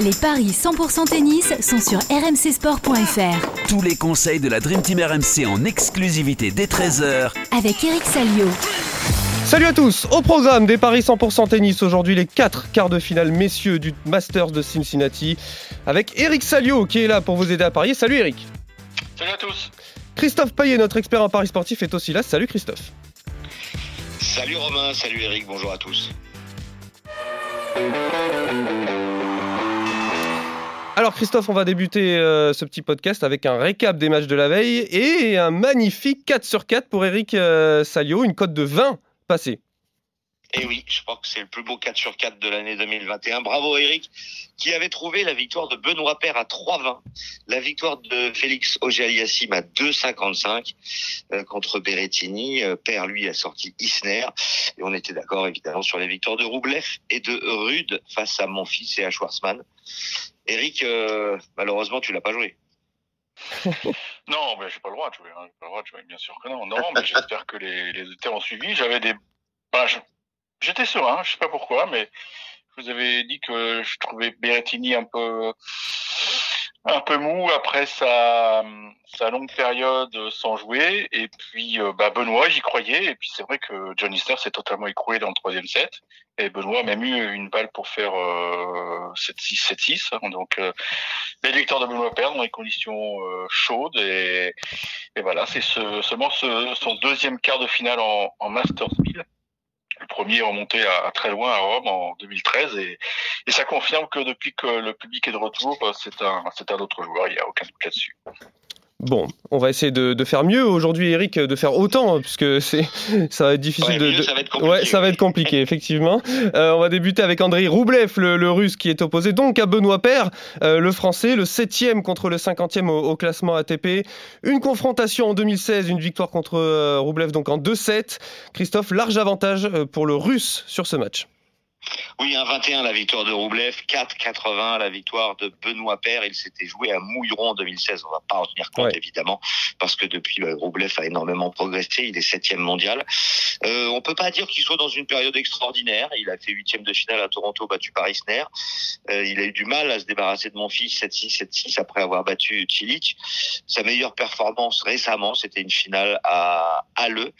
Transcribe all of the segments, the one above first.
Les paris 100% tennis sont sur rmcsport.fr. Tous les conseils de la Dream Team RMC en exclusivité dès 13h Avec Eric Salio. Salut à tous, au programme des paris 100% tennis aujourd'hui les 4 quarts de finale messieurs du Masters de Cincinnati avec Eric Salio qui est là pour vous aider à parier. Salut Eric. Salut à tous. Christophe Payet, notre expert en paris sportif, est aussi là. Salut Christophe. Salut Romain, salut Eric, bonjour à tous. Alors Christophe, on va débuter euh, ce petit podcast avec un récap des matchs de la veille et un magnifique 4 sur 4 pour Eric euh, Salio, une cote de 20 passée. Et oui, je crois que c'est le plus beau 4 sur 4 de l'année 2021. Bravo Eric, qui avait trouvé la victoire de Benoît Père à 3,20, la victoire de Félix Auger-Aliassime à 2,55 euh, contre Berrettini. Euh, Père, lui, a sorti Isner. Et on était d'accord, évidemment, sur les victoires de Roublev et de Rude face à mon fils et à Schwarzmann. Eric, euh, malheureusement, tu l'as pas joué. non, mais j'ai pas le droit de jouer. Hein. Pas le droit de jouer, bien sûr que non. Non, j'espère que les, les ont suivi. J'avais des... Je J'étais serein, je sais pas pourquoi, mais vous avais dit que je trouvais Berrettini un peu un peu mou après sa, sa longue période sans jouer. Et puis euh, bah Benoît, j'y croyais. Et puis c'est vrai que John Isner s'est totalement écroué dans le troisième set. Et Benoît a même eu une balle pour faire euh, 7-6, 7-6. Hein. Donc euh, les victoires de Benoît perdent dans des conditions euh, chaudes. Et, et voilà, c'est ce, seulement ce, son deuxième quart de finale en, en Masters 1000 le premier remonté à, très loin à Rome en 2013 et, et, ça confirme que depuis que le public est de retour, c'est un, c'est un autre joueur, il n'y a aucun doute là-dessus. Bon, on va essayer de, de faire mieux aujourd'hui, Eric, de faire autant, hein, puisque c'est, ça va être difficile Ouais, de, mieux, ça va être compliqué, Ouais, ça va être compliqué, effectivement. Euh, on va débuter avec Andrei Roublev, le, le russe qui est opposé donc à Benoît Paire, euh, le français, le 7e contre le 50e au, au classement ATP. Une confrontation en 2016, une victoire contre euh, Roublev donc en 2-7. Christophe, large avantage euh, pour le russe sur ce match. Oui, 1-21 la victoire de Roublev, 4-80 la victoire de Benoît Père. Il s'était joué à Mouilleron en 2016. On va pas en tenir compte Ouais. évidemment parce que depuis euh, Roublev a énormément progressé. Il est septième mondial. Euh, on peut pas dire qu'il soit dans une période extraordinaire. Il a fait huitième de finale à Toronto, battu par Isner. Euh, il a eu du mal à se débarrasser de mon fils 7-6, 7-6 après avoir battu Cilic. Sa meilleure performance récemment, c'était une finale à Halle.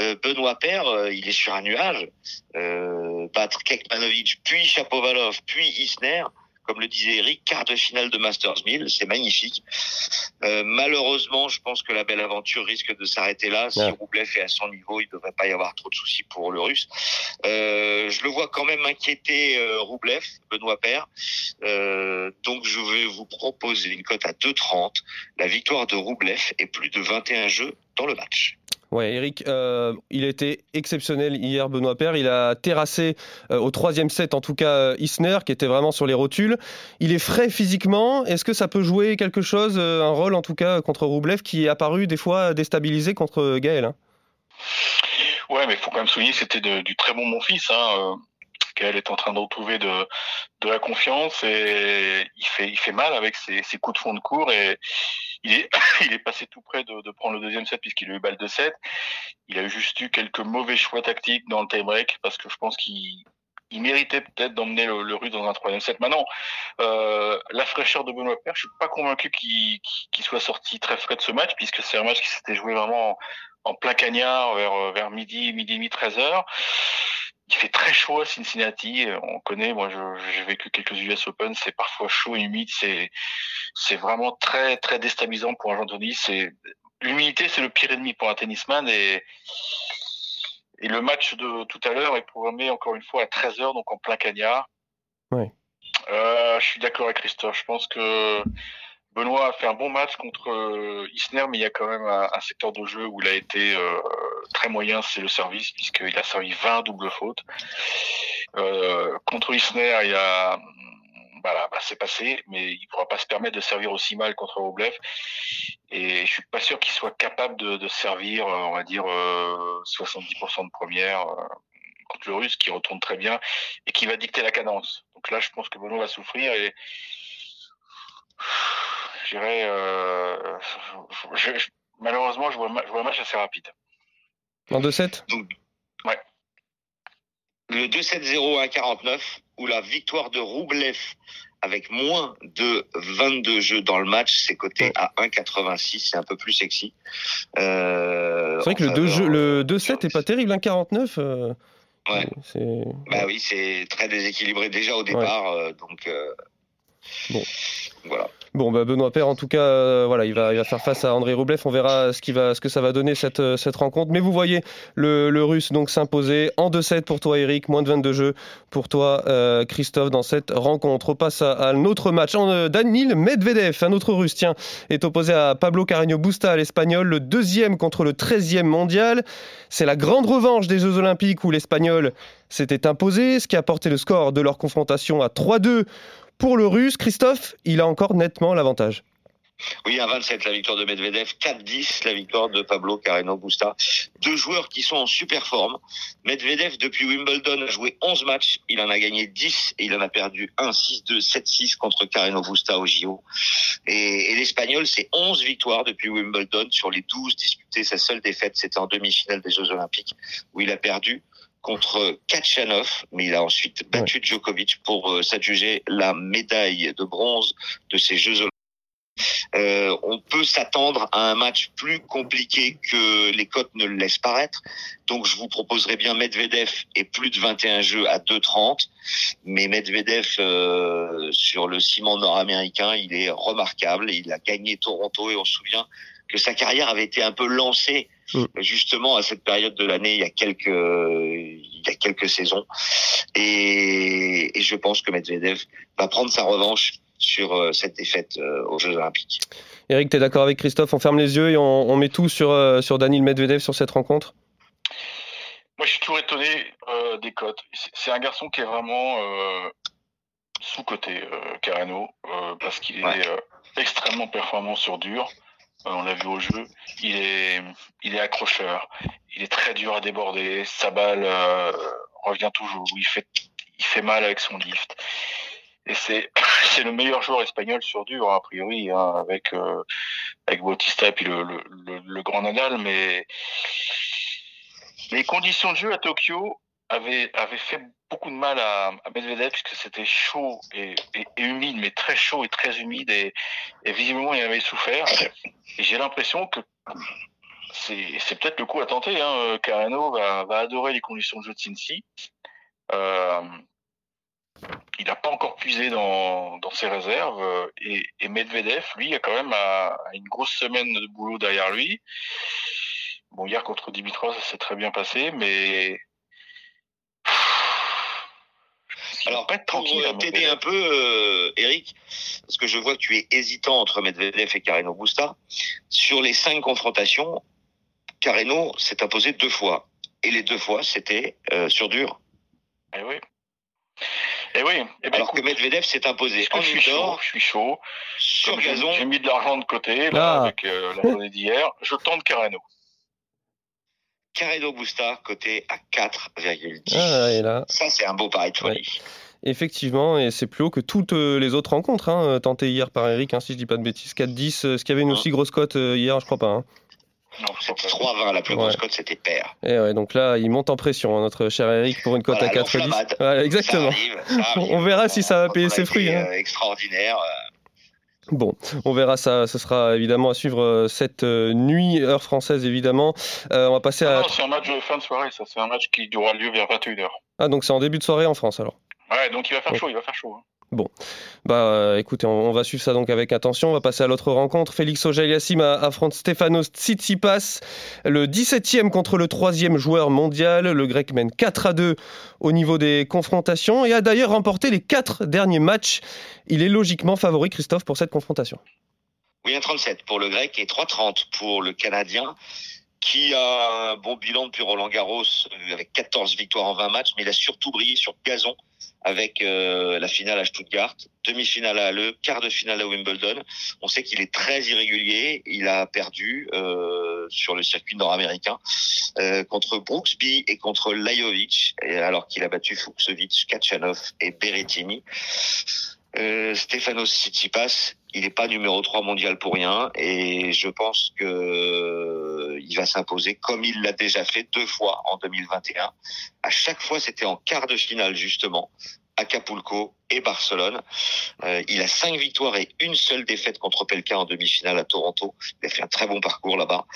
Euh, Benoît Père, euh, il est sur un nuage. Euh, battre Kekmanovic, puis Chapovalov, puis Isner, comme le disait Eric, quart de finale de Masters 1000, c'est magnifique. Euh, malheureusement, je pense que la belle aventure risque de s'arrêter là. Si Ouais. Roublev est à son niveau, il ne devrait pas y avoir trop de soucis pour le Russe. Euh, je le vois quand même inquiéter euh, Roublev, Benoît Père. Euh, donc je vais vous proposer une cote à 2,30, la victoire de Roublev et plus de 21 jeux dans le match. Ouais, Eric, euh, il était exceptionnel hier, Benoît Paire. Il a terrassé euh, au troisième set, en tout cas, euh, Isner, qui était vraiment sur les rotules. Il est frais physiquement. Est-ce que ça peut jouer quelque chose, un rôle en tout cas, contre Roublev, qui est apparu des fois déstabilisé contre Gaël hein? Ouais, mais il faut quand même souligner c'était du très bon mon fils. Hein. Gaël est en train de retrouver de, la confiance et il fait, il fait mal avec ses, ses coups de fond de cours et il est, passé tout près de, prendre le deuxième set puisqu'il a eu balle de 7. Il a juste eu quelques mauvais choix tactiques dans le tie-break parce que je pense qu'il il méritait peut-être d'emmener le, le russe dans un troisième set. Maintenant, euh, la fraîcheur de Benoît Paire, je suis pas convaincu qu'il soit sorti très frais de ce match puisque c'est un match qui s'était joué vraiment en, en plein cagnard vers, vers midi, midi et demi, 13 heures. Il fait très chaud à Cincinnati. On connaît, moi, j'ai vécu quelques US Open. C'est parfois chaud et humide. C'est, c'est vraiment très, très déstabilisant pour un joueur de tennis. C'est, l'humidité, c'est le pire ennemi pour un tennisman et, et le match de tout à l'heure est programmé encore une fois à 13 heures, donc en plein cagnard. Ouais. Euh, je suis d'accord avec Christophe. Je pense que Benoît a fait un bon match contre euh, Isner, mais il y a quand même un, secteur de jeu où il a été euh, très moyen, c'est le service, puisqu'il a servi 20 doubles fautes. Euh, contre Isner, il a voilà, bah, c'est passé, mais il ne pourra pas se permettre de servir aussi mal contre Roblev. Et je suis pas sûr qu'il soit capable de, de servir, euh, on va dire, euh, 70% de première euh, contre le Russe, qui retourne très bien et qui va dicter la cadence. Donc là, je pense que Benoît va souffrir et je dirais, euh, je- je- malheureusement, je vois, je vois un match assez rapide. En 2-7 Le 2-7-0 à 49, où la victoire de Roublev avec moins de 22 jeux dans le match, c'est coté à 1,86, c'est un peu plus sexy. Euh, c'est vrai que le 2 jeux, le 2-7 est pas terrible, 1,49. Euh, ouais. Bah oui, c'est très déséquilibré déjà au départ, euh, donc. Euh, bon. Voilà. Bon, bah Benoît Père, en tout cas, euh, voilà, il va, faire face à André Roublev. On verra ce, qui va, ce que ça va donner cette, euh, rencontre. Mais vous voyez le, Russe donc s'imposer en 2-7 pour toi, Eric, moins de 22 jeux pour toi, euh, Christophe, dans cette rencontre. On passe à, un autre match. Danil Medvedev, un autre Russe, tiens, est opposé à Pablo Carreño Busta, l'Espagnol, le deuxième contre le 13e mondial. C'est la grande revanche des Jeux Olympiques où l'Espagnol s'était imposé, ce qui a porté le score de leur confrontation à 3-2 pour le Russe, Christophe, il a encore nettement l'avantage. Oui, à 27 la victoire de Medvedev, 4-10 la victoire de Pablo Carreno Busta. Deux joueurs qui sont en super forme. Medvedev, depuis Wimbledon, a joué 11 matchs. Il en a gagné 10 et il en a perdu 1, 6-2, 7-6 contre Carreno Busta au JO. Et, et l'Espagnol, c'est 11 victoires depuis Wimbledon sur les 12 disputées. Sa seule défaite, c'était en demi-finale des Jeux Olympiques où il a perdu contre Kachanov, mais il a ensuite battu Djokovic pour euh, s'adjuger la médaille de bronze de ces Jeux Olympiques. Euh, on peut s'attendre à un match plus compliqué que les cotes ne le laissent paraître. Donc je vous proposerai bien Medvedev et plus de 21 jeux à 2,30. Mais Medvedev euh, sur le ciment nord-américain, il est remarquable. Il a gagné Toronto et on se souvient que sa carrière avait été un peu lancée mm. justement à cette période de l'année il y a quelques il y a quelques saisons et, je pense que Medvedev va prendre sa revanche sur euh, cette défaite euh, aux Jeux Olympiques. Eric, tu es d'accord avec Christophe? On ferme les yeux et on, met tout sur, euh, sur Daniel Medvedev sur cette rencontre? Moi, je suis toujours étonné des cotes. C'est un garçon qui est vraiment sous-coté, Carreno, parce qu'il est extrêmement performant sur dur. Euh, on l'a vu au jeu, il est, il est accrocheur, il est très dur à déborder, sa balle euh, revient toujours, il fait, il fait mal avec son lift. Et c'est, c'est le meilleur joueur espagnol sur dur, a priori, hein, avec, euh, avec Bautista et puis le, le, grand Nadal, mais les conditions de jeu à Tokyo avaient, avaient fait beaucoup de mal à, à Medvedev puisque c'était chaud et, humide, mais très chaud et très humide. Et, visiblement il avait souffert. Et j'ai l'impression que c'est peut-être le coup à tenter. Hein. Carreno va, va, adorer les conditions de jeu de Cincy. Euh, il n'a pas encore puisé dans, dans ses réserves et, et, Medvedev, lui, a quand même une grosse semaine de boulot derrière lui. Bon, hier contre Dimitrov, ça s'est très bien passé, mais Alors, pour euh, t'aider un peu, euh, Eric, parce que je vois que tu es hésitant entre Medvedev et Carreno Busta, sur les cinq confrontations, Carreno s'est imposé deux fois. Et les deux fois, c'était euh, sur dur. Eh oui. Eh oui. Eh ben, Alors que Medvedev s'est imposé en je suis chaud, je suis chaud. Sur gazon. J'ai mis de l'argent de côté là, ah. avec la journée d'hier. Je tente Carreno. Carreno Busta, côté à 4,10. Ah, Ça, c'est un beau pari de folie. Effectivement, et c'est plus haut que toutes euh, les autres rencontres, hein, tentées hier par Eric, hein, si je dis pas de bêtises. 4-10, euh, est-ce qu'il y avait une aussi grosse cote euh, hier Je crois pas. Hein. Non, c'était 3-20, la plus grosse cote, c'était pair. Et ouais, donc là, il monte en pression, hein, notre cher Eric, pour une cote à 4-10. exactement. On verra si ça va payer ses fruits. Extraordinaire. Bon, on verra ça. Ce sera évidemment à suivre euh, cette euh, nuit, heure française évidemment. Euh, on va passer à. Non, c'est un match de fin de soirée, ça. C'est un match qui aura lieu vers 21h. Ah, donc c'est en début de soirée en France alors Ouais, donc il va faire chaud, il va faire chaud. Hein. Bon, bah euh, écoutez, on, va suivre ça donc avec attention. On va passer à l'autre rencontre. Félix Auger-Aliassime affronte Stefanos Tsitsipas, le 17e contre le 3e joueur mondial. Le Grec mène 4 à 2 au niveau des confrontations et a d'ailleurs remporté les 4 derniers matchs. Il est logiquement favori, Christophe, pour cette confrontation. Oui, 1,37 pour le Grec et 3,30 pour le Canadien qui a un bon bilan depuis Roland Garros euh, avec 14 victoires en 20 matchs, mais il a surtout brillé sur gazon avec euh, la finale à Stuttgart, demi-finale à Halle, quart de finale à Wimbledon. On sait qu'il est très irrégulier. Il a perdu euh, sur le circuit nord-américain euh, contre Brooksby et contre Lajovic, alors qu'il a battu Fuxovic, Kachanov et Berrettini. Euh, Stefanos Tsitsipas, il n'est pas numéro 3 mondial pour rien et je pense que euh, il va s'imposer comme il l'a déjà fait deux fois en 2021. À chaque fois, c'était en quart de finale justement Acapulco et Barcelone. Euh, il a cinq victoires et une seule défaite contre Pelka en demi-finale à Toronto. Il a fait un très bon parcours là-bas.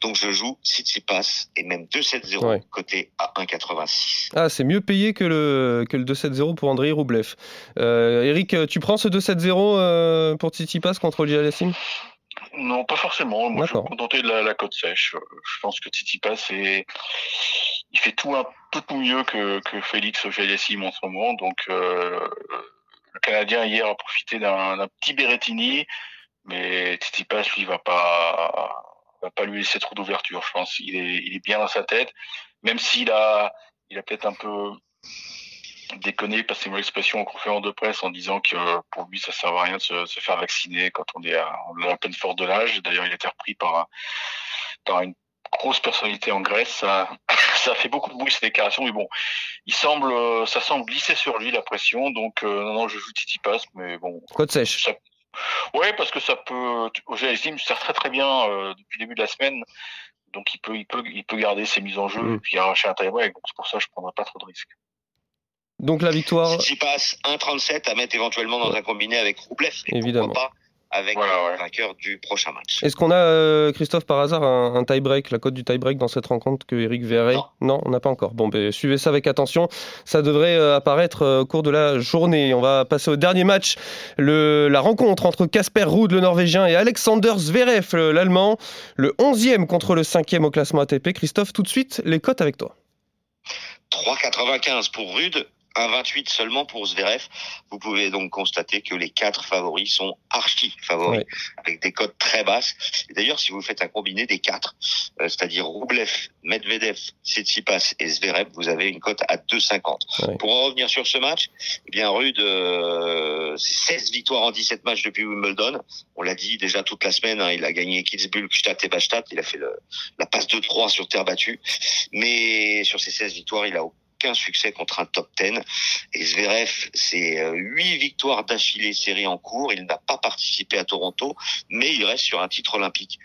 Donc je joue Tsitsipas et même 2-7-0 Ouais. côté à 1,86. Ah, c'est mieux payé que le, que le 2-7-0 pour Andrei Roublev. Euh, Eric, tu prends ce 2-7-0 euh, pour Tsitsipas contre Olivier Alassim Non, pas forcément. Moi, je vais me contenter de la, la côte sèche. Je pense que Tsitsipas, c'est... il fait tout un peu mieux que, que Félix Auger-Aliassime en ce moment. Donc, euh, le Canadien, hier, a profité d'un d'un petit Berrettini, mais Tsitsipas, lui, va pas va pas lui laisser trop d'ouverture, je pense. Il est, il est bien dans sa tête, même s'il a, il a peut-être un peu déconné, passez moi l'expression, en conférence de presse en disant que pour lui, ça sert à rien de se, se faire vacciner quand on est à, on est à la pleine force de l'âge. D'ailleurs, il a été repris par, par une grosse personnalité en Grèce. Ça, ça fait beaucoup de bruit ces déclarations, mais bon, il semble, euh, ça semble glisser sur lui la pression. Donc, euh, non, non, je joue Titi Pass, mais bon, Côte sèche? ça, ouais, parce que ça peut, au GSM, sert très très bien euh, depuis le début de la semaine. Donc, il peut, il peut, il peut garder ses mises en jeu Mm. et puis arracher un tie-break. Donc, c'est pour ça que je prendrai pas trop de risques. Donc la victoire, Tsitsipas 1,37 à mettre éventuellement dans un combiné avec Roublev. Et Évidemment. Pourquoi pas avec Voilà, le vainqueur du prochain match. est-ce qu'on a, euh, Christophe, par hasard, un, un tie-break, la cote du tie-break dans cette rencontre que Eric verrait Non. on n'a pas encore. Bon, ben, suivez ça avec attention. Ça devrait euh, apparaître euh, au cours de la journée. On va passer au dernier match. Le, la rencontre entre Casper Ruud, le Norvégien, et Alexander Zverev, le- l'Allemand. Le 11e contre le 5e au classement ATP. Christophe, tout de suite, les cotes avec toi. 3,95 pour Rude, 1,28 seulement pour Zverev. Vous pouvez donc constater que les quatre favoris sont archi favoris, avec des cotes très basses. D'ailleurs, si vous faites un combiné des quatre, euh, c'est-à-dire Roublev, Medvedev, Tsitsipas et Zverev, vous avez une cote à 2,50. Ouais. Pour en revenir sur ce match, eh bien Rude, euh, 16 victoires en 17 matchs depuis Wimbledon. On l'a dit déjà toute la semaine, hein, il a gagné Kitzbühel, Gstaad et Bastad. Il a fait le- la passe de 3 sur terre battue. Mais sur ces 16 victoires, il a aucun succès contre un top 10. Et Zverev, c'est euh, huit victoires d'affilée série en cours. Il n'a pas participé à Toronto, mais il reste sur un titre olympique.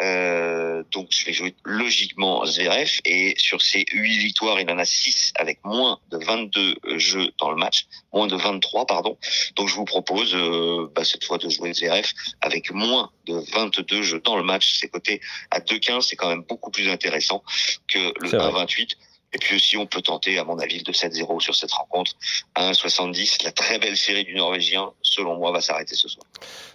Euh, donc je vais jouer logiquement Zverev. Et sur ces huit victoires, il en a 6 avec moins de 22 jeux dans le match. Moins de 23, pardon. Donc je vous propose euh, bah, cette fois de jouer Zverev avec moins de 22 jeux dans le match. C'est coté à 2,15. C'est quand même beaucoup plus intéressant que le C'est vrai. 1,28. Et puis aussi, on peut tenter, à mon avis, le 7-0 sur cette rencontre. À 1,70, la très belle série du Norvégien, selon moi, va s'arrêter ce soir.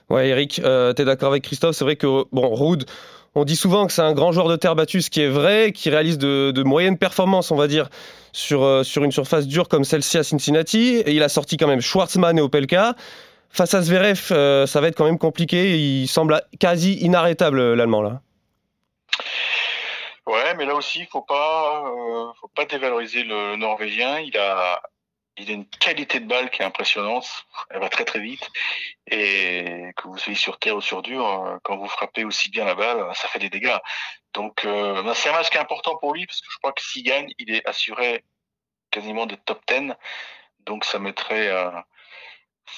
Ouais, Eric, euh, tu es d'accord avec Christophe? C'est vrai que, bon, Ruud, on dit souvent que c'est un grand joueur de terre battue, ce qui est vrai, qui réalise de, de moyennes performances, on va dire, sur, euh, sur une surface dure comme celle-ci à Cincinnati. Et il a sorti quand même Schwartzmann et Opelka. Face à Zverev, euh, ça va être quand même compliqué. Il semble quasi inarrêtable, l'Allemand, là. Ouais, mais là aussi, il faut pas, euh, faut pas dévaloriser le Norvégien. Il a, il a une qualité de balle qui est impressionnante. Elle va très très vite. Et que vous soyez sur terre ou sur dur, euh, quand vous frappez aussi bien la balle, ça fait des dégâts. Donc, euh, ben, c'est un match qui est important pour lui parce que je crois que s'il gagne, il est assuré quasiment des top 10. Donc, ça mettrait, euh,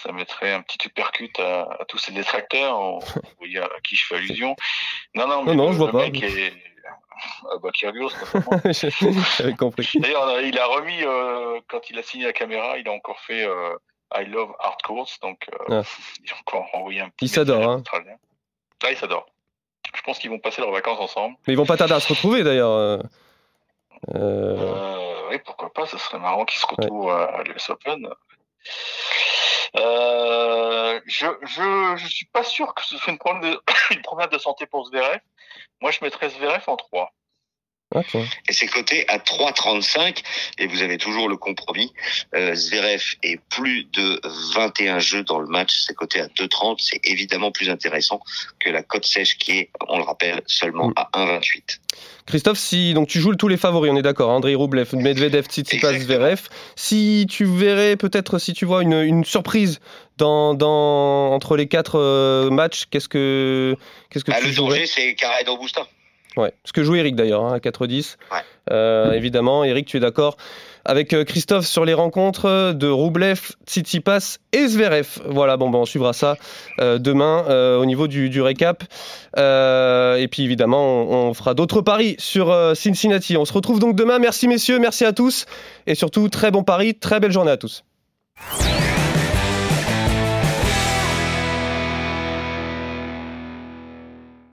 ça mettrait un petit uppercut à, à tous ces détracteurs. On- à qui je fais allusion. Non, non, mais Non, non, le, je vois le pas. mec est, ah bah, Kyrgios. J'avais compris. D'ailleurs, il a remis, euh, quand il a signé la caméra, il a encore fait euh, I love hard courts, donc euh, Ah. il a encore envoyé un petit s'adorent, message hein. Là, ils s'adorent. Je pense qu'ils vont passer leurs vacances ensemble. Mais ils vont pas tarder à se retrouver, d'ailleurs. euh. Euh, Euh, oui, pourquoi pas, ce serait marrant qu'ils se retrouvent à l'US Open. Euh, je, je, je suis pas sûr que ce soit une problème de, une promenade de santé pour Zverev. Moi, je mettrais Zverev en 3. Ah. Et c'est coté à 3,35. Et vous avez toujours le compromis. Euh, Zverev est plus de 21 jeux dans le match. C'est coté à 2,30. C'est évidemment plus intéressant que la cote sèche qui est, on le rappelle, seulement Mm. à 1,28. Christophe, si donc tu joues tous les favoris, on est d'accord. hein, Andrei Roublev, Medvedev, Tsitsipas. Zverev. Si tu verrais peut-être, si tu vois une, une surprise dans, dans entre les quatre euh, matchs, qu'est-ce que qu'est-ce que Ah, tu le danger, c'est Carreno Busta. Ouais, ce que joue Eric d'ailleurs hein, à 4-10. Ouais. Euh, évidemment, Eric, tu es d'accord avec euh, Christophe sur les rencontres de Roublev, Tsitsipas et Zverev. Voilà, bon, ben, on suivra ça euh, demain euh, au niveau du, du récap. Et puis évidemment, on, on fera d'autres paris sur Cincinnati. On se retrouve donc demain. Merci messieurs, merci à tous. Et surtout, très bon pari, très belle journée à tous.